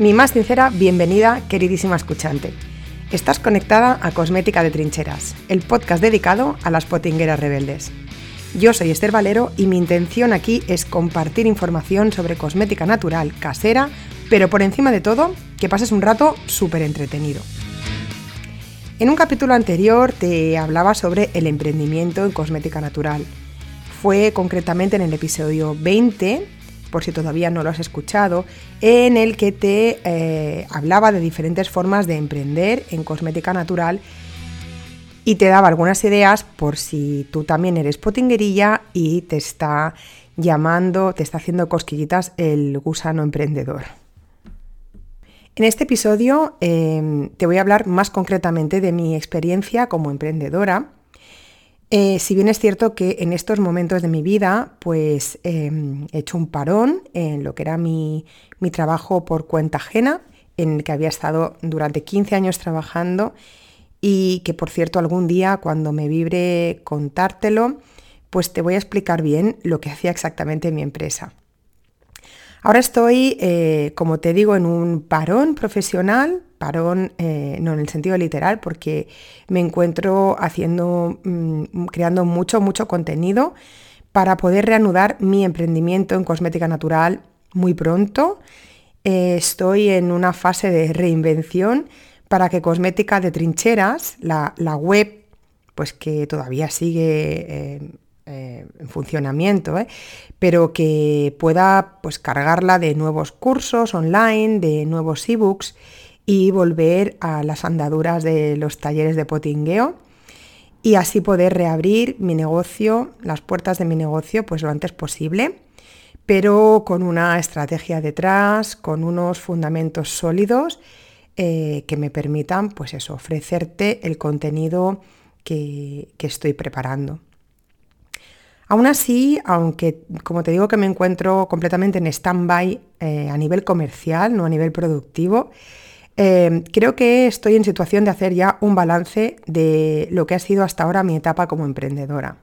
Mi más sincera bienvenida, queridísima escuchante. Estás conectada a Cosmética de Trincheras, el podcast dedicado a las potingueras rebeldes. Yo soy Esther Valero y mi intención aquí es compartir información sobre cosmética natural, casera, pero por encima de todo, que pases un rato súper entretenido. En un capítulo anterior te hablaba sobre el emprendimiento en cosmética natural. Fue concretamente en el episodio 20 por si todavía no lo has escuchado, en el que te eh, hablaba de diferentes formas de emprender en cosmética natural y te daba algunas ideas por si tú también eres potinguerilla y te está llamando, te está haciendo cosquillitas el gusano emprendedor. En este episodio em, te voy a hablar más concretamente de mi experiencia como emprendedora eh, si bien es cierto que en estos momentos de mi vida, pues em, he hecho un parón en lo que era mi, trabajo por cuenta ajena, en el que había estado durante 15 años trabajando y que por cierto algún día cuando me vibre contártelo, pues te voy a explicar bien lo que hacía exactamente mi empresa. Ahora estoy, eh, como te digo, en un parón profesional parón, eh, no en el sentido literal, porque me encuentro haciendo, mm, creando mucho, mucho contenido para poder reanudar mi emprendimiento en cosmética natural muy pronto. Eh, estoy en una fase de reinvención para que Cosmética de Trincheras, la, web, pues que todavía sigue eh, en funcionamiento, pero que pueda pues, cargarla de nuevos cursos online, de nuevos ebooks y volver a las andaduras de los talleres de potingueo y así poder reabrir mi negocio, las puertas de mi negocio, pues lo antes posible, pero con una estrategia detrás, con unos fundamentos sólidos eh, que me permitan, pues eso, ofrecerte el contenido que, estoy preparando. Aún así, aunque como te digo que me encuentro completamente en stand-by eh, a nivel comercial, no a nivel productivo, Em, creo que estoy en situación de hacer ya un balance de lo que ha sido hasta ahora mi etapa como emprendedora.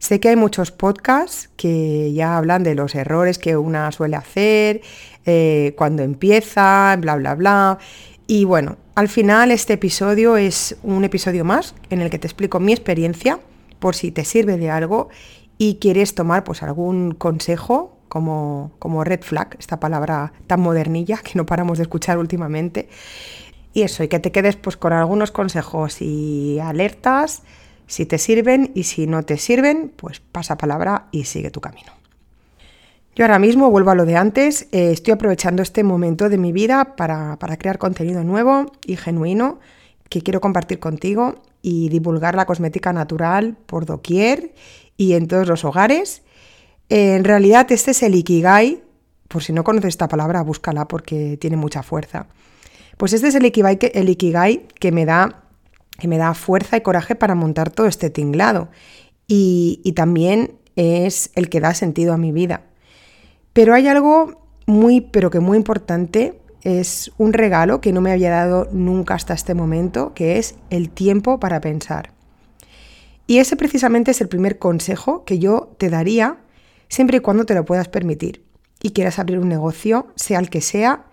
Sé que hay muchos podcasts que ya hablan de los errores que una suele hacer, eh, cuando empieza, bla, bla, bla. Y bueno, al final este episodio es un episodio más en el que te explico mi experiencia por si te sirve de algo y quieres tomar pues algún consejo como, red flag, esta palabra tan modernilla que no paramos de escuchar últimamente. Y eso, y que te quedes pues con algunos consejos y alertas, si te sirven y si no te sirven, pues pasa palabra y sigue tu camino. Yo ahora mismo vuelvo a lo de antes, eh, estoy aprovechando este momento de mi vida para, para crear contenido nuevo y genuino que quiero compartir contigo y divulgar la cosmética natural por doquier y en todos los hogares en realidad este es el Ikigai, por si no conoces esta palabra, búscala porque tiene mucha fuerza. Pues este es el Ikigai que, me, da, que me da fuerza y coraje para montar todo este tinglado. Y, y también es el que da sentido a mi vida. Pero hay algo muy, pero que muy importante, es un regalo que no me había dado nunca hasta este momento, que es el tiempo para pensar. Y ese precisamente es el primer consejo que yo te daría siempre y cuando te lo puedas permitir y quieras abrir un negocio, sea el que sea.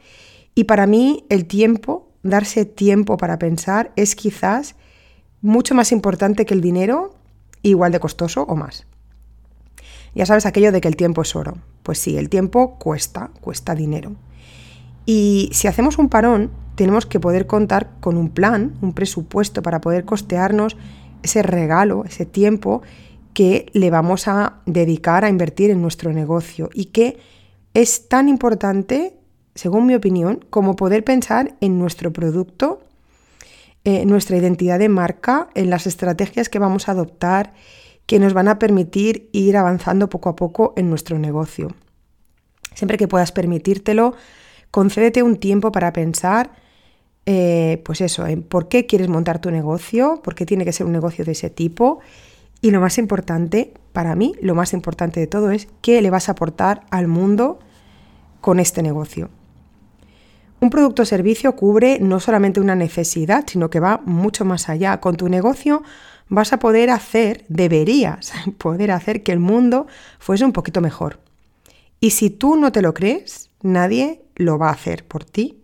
Y para mí el tiempo, darse tiempo para pensar, es quizás mucho más importante que el dinero, igual de costoso o más. Ya sabes aquello de que el tiempo es oro. Pues sí, el tiempo cuesta, cuesta dinero. Y si hacemos un parón, tenemos que poder contar con un plan, un presupuesto para poder costearnos ese regalo, ese tiempo que le vamos a dedicar a invertir en nuestro negocio y que es tan importante, según mi opinión, como poder pensar en nuestro producto, en nuestra identidad de marca, en las estrategias que vamos a adoptar que nos van a permitir ir avanzando poco a poco en nuestro negocio. Siempre que puedas permitírtelo, concédete un tiempo para pensar, eh, pues eso, en por qué quieres montar tu negocio, por qué tiene que ser un negocio de ese tipo y lo más importante, para mí, lo más importante de todo es qué le vas a aportar al mundo con este negocio. Un producto o servicio cubre no solamente una necesidad, sino que va mucho más allá. Con tu negocio vas a poder hacer, deberías poder hacer que el mundo fuese un poquito mejor. Y si tú no te lo crees, nadie lo va a hacer por ti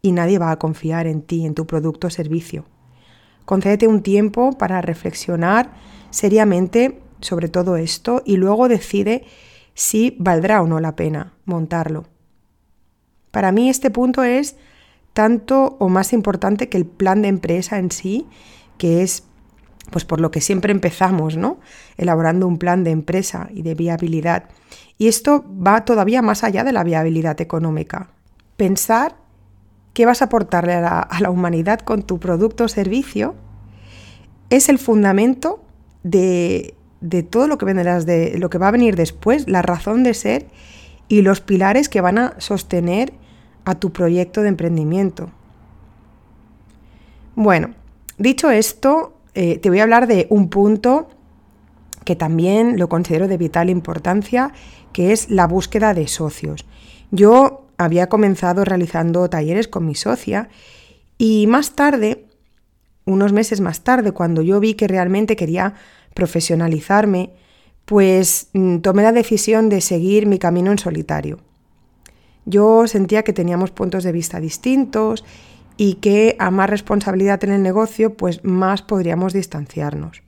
y nadie va a confiar en ti, en tu producto o servicio. Concédete un tiempo para reflexionar seriamente sobre todo esto y luego decide si valdrá o no la pena montarlo. Para mí este punto es tanto o más importante que el plan de empresa en sí, que es pues por lo que siempre empezamos, ¿no? Elaborando un plan de empresa y de viabilidad. Y esto va todavía más allá de la viabilidad económica. Pensar qué vas a aportarle a la, a la humanidad con tu producto o servicio es el fundamento de, de todo lo que vendrás de lo que va a venir después, la razón de ser y los pilares que van a sostener a tu proyecto de emprendimiento. Bueno, dicho esto, eh, te voy a hablar de un punto que también lo considero de vital importancia, que es la búsqueda de socios. Yo había comenzado realizando talleres con mi socia y más tarde, unos meses más tarde, cuando yo vi que realmente quería profesionalizarme, pues mm, tomé la decisión de seguir mi camino en solitario. Yo sentía que teníamos puntos de vista distintos y que a más responsabilidad en el negocio, pues más podríamos distanciarnos.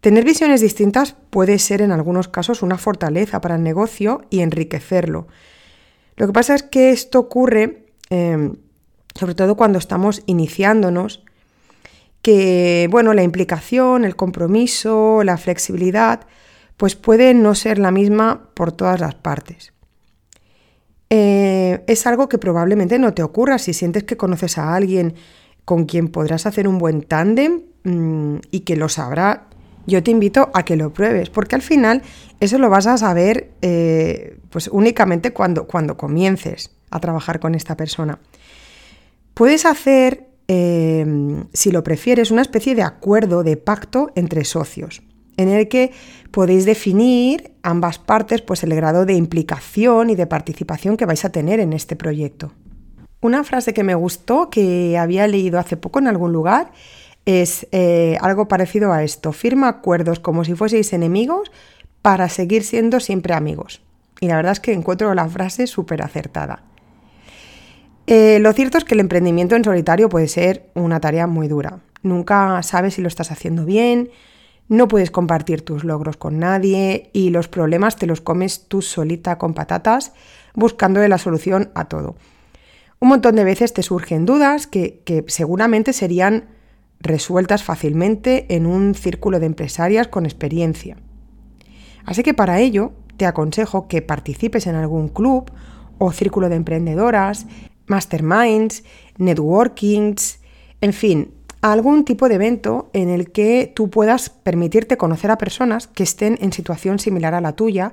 Tener visiones distintas puede ser en algunos casos una fortaleza para el negocio y enriquecerlo. Lo que pasa es que esto ocurre em, sobre todo cuando estamos iniciándonos que, bueno, la implicación, el compromiso, la flexibilidad, pues puede no ser la misma por todas las partes. Eh, es algo que probablemente no te ocurra si sientes que conoces a alguien con quien podrás hacer un buen tándem mm, y que lo sabrá. Yo te invito a que lo pruebes, porque al final eso lo vas a saber eh, pues únicamente cuando, cuando comiences a trabajar con esta persona. Puedes hacer Em, si lo prefieres, una especie de acuerdo, de pacto entre socios, en el que podéis definir ambas partes pues, el grado de implicación y de participación que vais a tener en este proyecto. Una frase que me gustó, que había leído hace poco en algún lugar, es eh, algo parecido a esto. Firma acuerdos como si fueseis enemigos para seguir siendo siempre amigos. Y la verdad es que encuentro la frase súper acertada. Eh, lo cierto es que el emprendimiento en solitario puede ser una tarea muy dura. Nunca sabes si lo estás haciendo bien, no puedes compartir tus logros con nadie y los problemas te los comes tú solita con patatas buscando la solución a todo. Un montón de veces te surgen dudas que, que seguramente serían resueltas fácilmente en un círculo de empresarias con experiencia. Así que para ello te aconsejo que participes en algún club o círculo de emprendedoras masterminds, networkings, en fin, algún tipo de evento en el que tú puedas permitirte conocer a personas que estén en situación similar a la tuya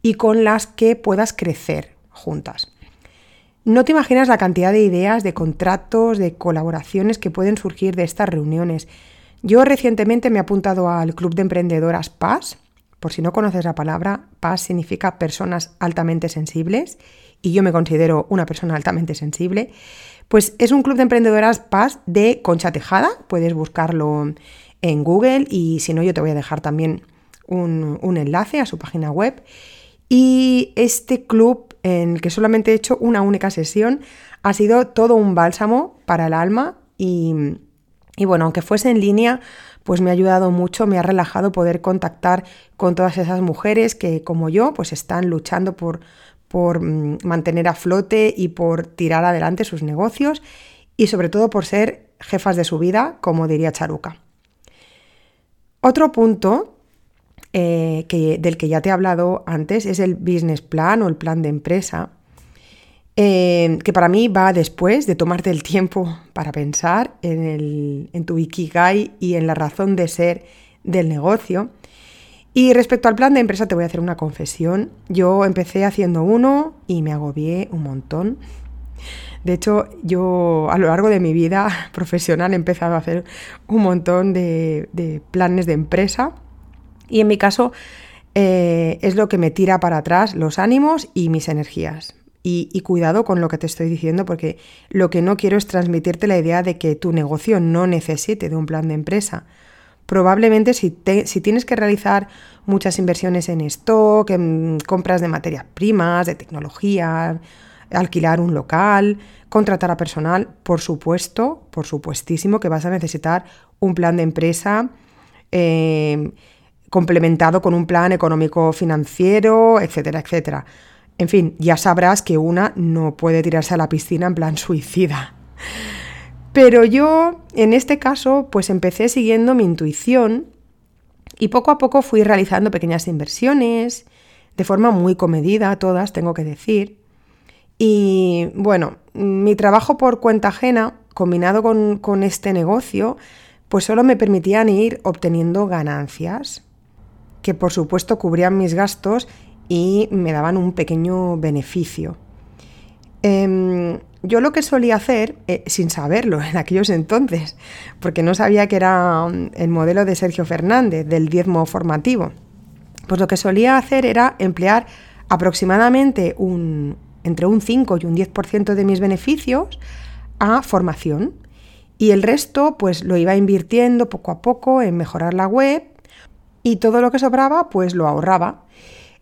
y con las que puedas crecer juntas. No te imaginas la cantidad de ideas, de contratos, de colaboraciones que pueden surgir de estas reuniones. Yo recientemente me he apuntado al Club de Emprendedoras PAS. Por si no conoces la palabra, PAS significa personas altamente sensibles y yo me considero una persona altamente sensible, pues es un club de emprendedoras Paz de Concha Tejada, puedes buscarlo en Google y si no yo te voy a dejar también un, enlace a su página web. Y este club en el que solamente he hecho una única sesión ha sido todo un bálsamo para el alma y bueno, aunque fuese en línea, pues me ha ayudado mucho, me ha relajado poder contactar con todas esas mujeres que como yo pues están luchando por por mm, mantener a flote y por tirar adelante sus negocios y sobre todo por ser jefas de su vida, como diría Charuca. Otro punto eh, que, del que ya te he hablado antes es el business plan o el plan de empresa, eh, que para mí va después de tomarte el tiempo para pensar en, el, en tu ikigai y en la razón de ser del negocio y respecto al plan de empresa te voy a hacer una confesión. Yo empecé haciendo uno y me agobié un montón. De hecho, yo a lo largo de mi vida profesional he empezado a hacer un montón de, planes de empresa y en mi caso eh, es lo que me tira para atrás los ánimos y mis energías. Y, cuidado con lo que te estoy diciendo porque lo que no quiero es transmitirte la idea de que tu negocio no necesite de un plan de empresa probablemente si, tienes que realizar muchas inversiones en stock, en compras de materias primas, de tecnología, alquilar un local, contratar a personal, por supuesto, por supuestísimo que vas a necesitar un plan de empresa eh, complementado con un plan económico financiero, etcétera, etcétera. En fin, ya sabrás que una no puede tirarse a la piscina en plan suicida. Pero yo, en este caso, pues empecé siguiendo mi intuición y poco a poco fui realizando pequeñas inversiones, de forma muy comedida, todas, tengo que decir. Y bueno, mi trabajo por cuenta ajena, combinado con, este negocio, pues solo me permitían ir obteniendo ganancias, que por supuesto cubrían mis gastos y me daban un pequeño beneficio. Em, yo lo que solía hacer, eh, sin saberlo en aquellos entonces, porque no sabía que era mm, el modelo de Sergio Fernández, del diezmo formativo, pues lo que solía hacer era emplear aproximadamente un, entre un 5 y un 10% de mis beneficios a formación. Y el resto, pues lo iba invirtiendo poco a poco en mejorar la web y todo lo que sobraba, pues lo ahorraba.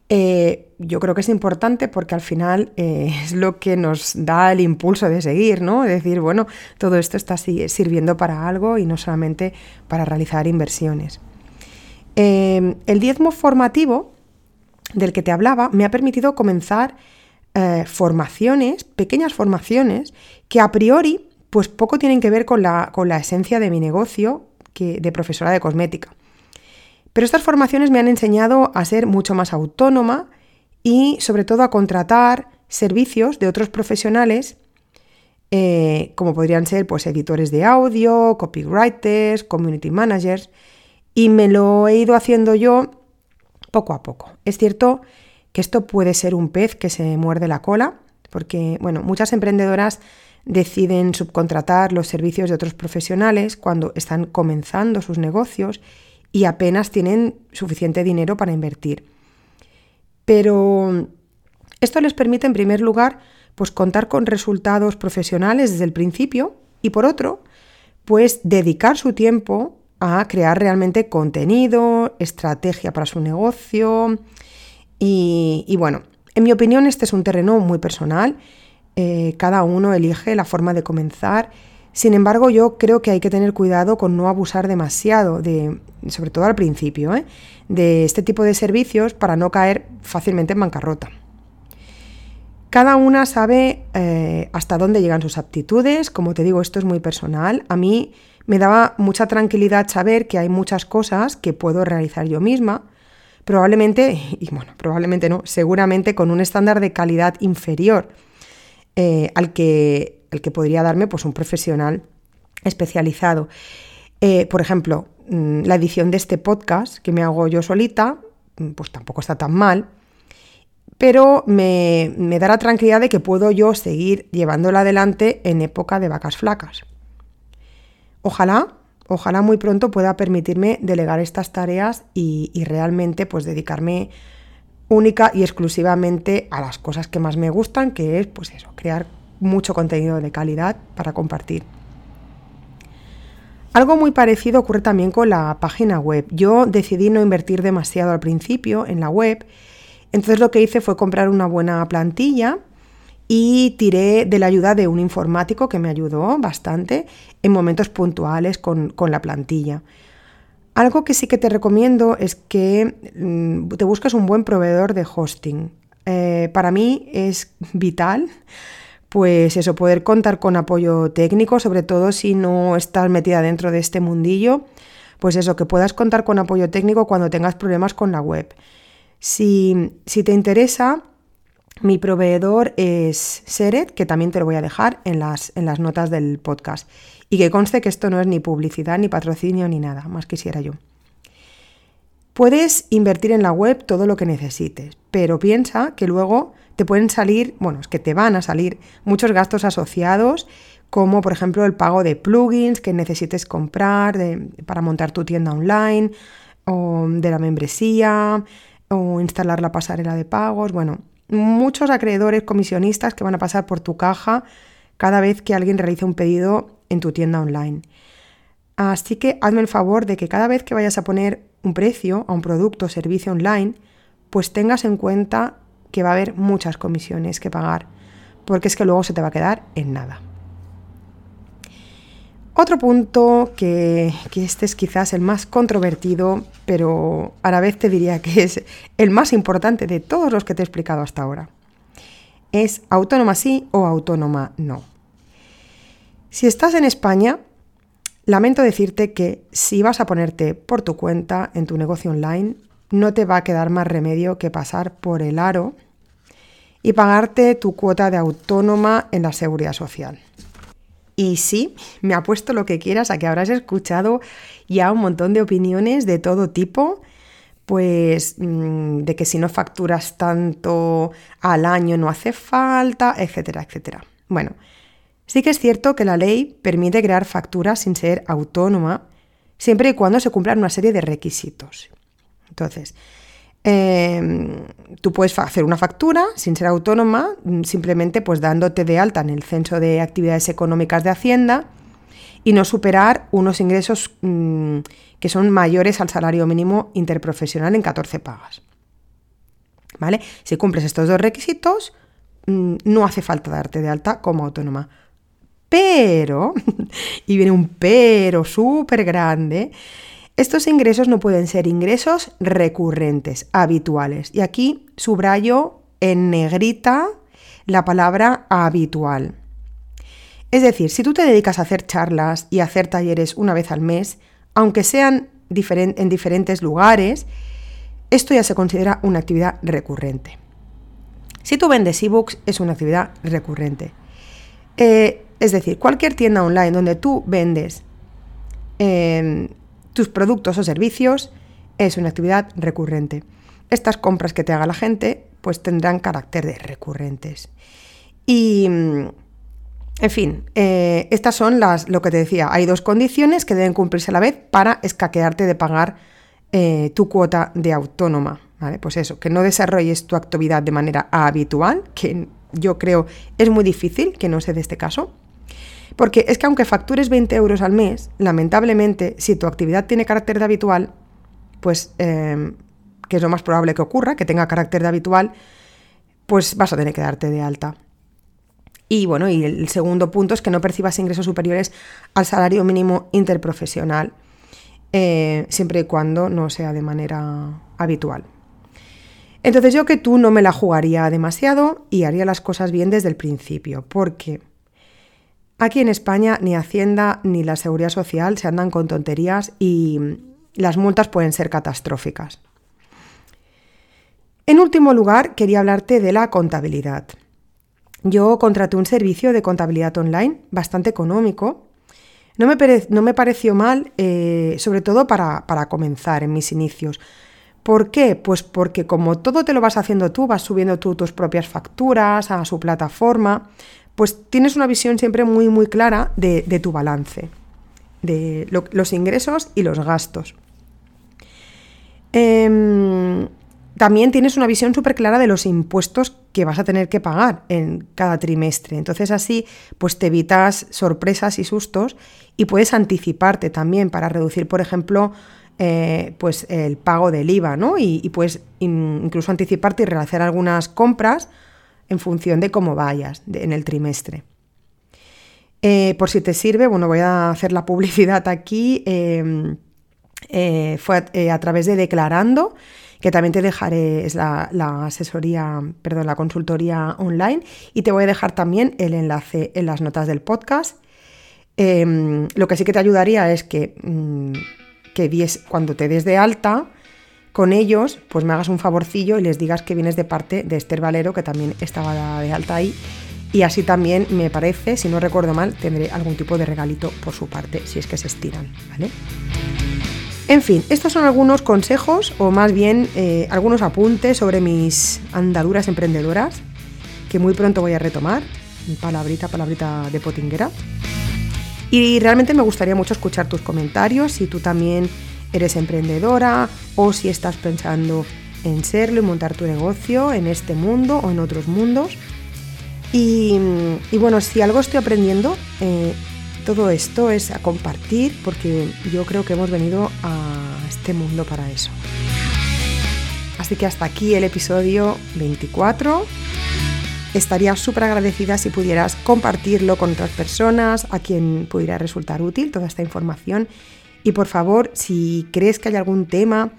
Eh, yo creo que es importante porque al final eh, es lo que nos da el impulso de seguir, ¿no? Es decir, bueno, todo esto está sirviendo para algo y no solamente para realizar inversiones. Eh, el diezmo formativo del que te hablaba me ha permitido comenzar formaciones, pequeñas formaciones, que a priori pues poco tienen que ver con la, con la esencia de mi negocio que, de profesora de cosmética. Pero estas formaciones me han enseñado a ser mucho más autónoma y sobre todo a contratar servicios de otros profesionales eh, como podrían ser pues, editores de audio, copywriters, community managers, y me lo he ido haciendo yo poco a poco. Es cierto que esto puede ser un pez que se muerde la cola, porque bueno, muchas emprendedoras deciden subcontratar los servicios de otros profesionales cuando están comenzando sus negocios y apenas tienen suficiente dinero para invertir. Pero esto les permite, en primer lugar, pues contar con resultados profesionales desde el principio y por otro, pues dedicar su tiempo a crear realmente contenido, estrategia para su negocio y, bueno, en mi opinión este es un terreno muy personal, eh, cada uno elige la forma de comenzar sin embargo, yo creo que hay que tener cuidado con no abusar demasiado, de, sobre todo al principio, ¿eh? de este tipo de servicios para no caer fácilmente en bancarrota. Cada una sabe eh, hasta dónde llegan sus aptitudes, como te digo, esto es muy personal. A mí me daba mucha tranquilidad saber que hay muchas cosas que puedo realizar yo misma, probablemente, y bueno, probablemente no, seguramente con un estándar de calidad inferior eh, al que el que podría darme pues, un profesional especializado. Eh, por ejemplo, mm, la edición de este podcast que me hago yo solita, mm, pues tampoco está tan mal, pero me, me da la tranquilidad de que puedo yo seguir llevándola adelante en época de vacas flacas. Ojalá, ojalá muy pronto pueda permitirme delegar estas tareas y, y realmente pues dedicarme única y exclusivamente a las cosas que más me gustan, que es pues eso, crear mucho contenido de calidad para compartir. Algo muy parecido ocurre también con la página web. Yo decidí no invertir demasiado al principio en la web, entonces lo que hice fue comprar una buena plantilla y tiré de la ayuda de un informático que me ayudó bastante en momentos puntuales con, la plantilla. Algo que sí que te recomiendo es que mm, te busques un buen proveedor de hosting. Eh, para mí es vital pues eso, poder contar con apoyo técnico, sobre todo si no estás metida dentro de este mundillo, pues eso, que puedas contar con apoyo técnico cuando tengas problemas con la web. Si, te interesa, mi proveedor es Seret, que también te lo voy a dejar en las, en las notas del podcast. Y que conste que esto no es ni publicidad, ni patrocinio, ni nada, más quisiera yo. Puedes invertir en la web todo lo que necesites, pero piensa que luego te pueden salir, bueno, es que te van a salir muchos gastos asociados, como por ejemplo el pago de plugins que necesites comprar para montar tu tienda online, o de la membresía, o instalar la pasarela de pagos, bueno, muchos acreedores comisionistas que van a pasar por tu caja cada vez que alguien realice un pedido en tu tienda online. Así que hazme el favor de que cada vez que vayas a poner un precio a un producto o servicio online, pues tengas en cuenta que va a haber muchas comisiones que pagar, porque es que luego se te va a quedar en nada. Otro punto que, este es quizás el más controvertido, pero a la vez te diría que es el más importante de todos los que te he explicado hasta ahora, es autónoma sí o autónoma no. Si estás en España, lamento decirte que si vas a ponerte por tu cuenta en tu negocio online, no te va a quedar más remedio que pasar por el aro y pagarte tu cuota de autónoma en la seguridad social. Y sí, me apuesto lo que quieras a que habrás escuchado ya un montón de opiniones de todo tipo, pues mm, de que si no facturas tanto al año no hace falta, etcétera, etcétera. Bueno, sí que es cierto que la ley permite crear facturas sin ser autónoma, siempre y cuando se cumplan una serie de requisitos. Entonces, Em, tú puedes hacer una factura sin ser autónoma, mm, simplemente pues dándote de alta en el censo de actividades económicas de Hacienda y no superar unos ingresos mm, que son mayores al salario mínimo interprofesional en 14 pagas. ¿Vale? Si cumples estos dos requisitos, mm, no hace falta darte de alta como autónoma. Pero, y viene un pero súper grande, estos ingresos no pueden ser ingresos recurrentes, habituales. Y aquí subrayo en negrita la palabra habitual. Es decir, si tú te dedicas a hacer charlas y a hacer talleres una vez al mes, aunque sean en diferentes lugares, esto ya se considera una actividad recurrente. Si tú vendes ebooks, es una actividad recurrente. Eh, es decir, cualquier tienda online donde tú vendes eh, tus productos o servicios es una actividad recurrente. Estas compras que te haga la gente pues tendrán carácter de recurrentes. Y, mm, en fin, eh, estas son las, lo que te decía, hay dos condiciones que deben cumplirse a la vez para escaquearte de pagar eh, tu cuota de autónoma. Pues eso, que no desarrolles tu actividad de manera habitual, que yo creo es muy difícil que no se dé este caso. Porque es que aunque factures 20 euros al mes, lamentablemente, si tu actividad tiene carácter de habitual, pues, em, que es lo más probable que ocurra, que tenga carácter de habitual, pues vas a tener que darte de alta. Y bueno, y el segundo punto es que no percibas ingresos superiores al salario mínimo interprofesional, eh, siempre y cuando no sea de manera habitual. Entonces yo que tú no me la jugaría demasiado y haría las cosas bien desde el principio, porque Aquí en España ni Hacienda ni la Seguridad Social se andan con tonterías y las multas pueden ser catastróficas. En último lugar, quería hablarte de la contabilidad. Yo contraté un servicio de contabilidad online bastante económico. No me, pareció mal, eh, sobre todo para, para comenzar en mis inicios. ¿Por qué? Pues porque como todo te lo vas haciendo tú, vas subiendo tú tus propias facturas a su plataforma, pues tienes una visión siempre muy, muy clara de, tu balance, de los ingresos y los gastos. Em, también tienes una visión súper clara de los impuestos que vas a tener que pagar en cada trimestre. Entonces así pues te evitas sorpresas y sustos y puedes anticiparte también para reducir, por ejemplo, eh, pues el pago del IVA, ¿no? Y, puedes incluso anticiparte y realizar algunas compras en función de cómo vayas en el trimestre. Eh, por si te sirve, bueno, voy a hacer la publicidad aquí. Em, eh, fue eh, a, través de Declarando, que también te dejaré, es la, asesoría, perdón, la consultoría online, y te voy a dejar también el enlace en las notas del podcast. Em, lo que sí que te ayudaría es que, mm, que cuando te des de alta, con ellos, pues me hagas un favorcillo y les digas que vienes de parte de Esther Valero, que también estaba de alta ahí. Y así también me parece, si no recuerdo mal, tendré algún tipo de regalito por su parte, si es que se estiran, ¿vale? En fin, estos son algunos consejos o más bien eh, algunos apuntes sobre mis andaduras emprendedoras que muy pronto voy a retomar. Palabrita, palabrita de potinguera. Y realmente me gustaría mucho escuchar tus comentarios, si tú también eres emprendedora o si estás pensando en serlo y montar tu negocio en este mundo o en otros mundos. Y, bueno, si algo estoy aprendiendo, eh, todo esto es a compartir porque yo creo que hemos venido a este mundo para eso. Así que hasta aquí el episodio 24. estaría súper agradecida si pudieras compartirlo con otras personas a quien pudiera resultar útil toda esta información. Y por favor, si crees que hay algún tema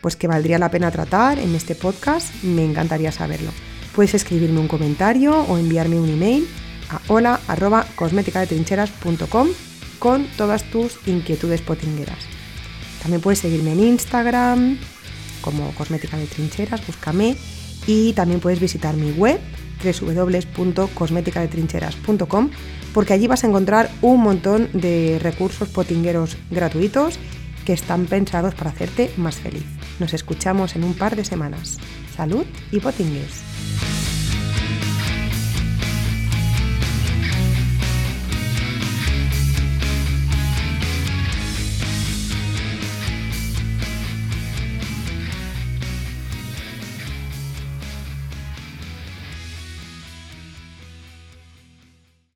pues que valdría la pena tratar en este podcast, me encantaría saberlo. Puedes escribirme un comentario o enviarme un email a hola@cosmeticadetrincheras.com con todas tus inquietudes potingueras. También puedes seguirme en Instagram como Cosmética de Trincheras, búscame y también puedes visitar mi web www.cosmeticadetrincheras.com porque allí vas a encontrar un montón de recursos potingueros gratuitos que están pensados para hacerte más feliz. Nos escuchamos en un par de semanas. Salud y potingues.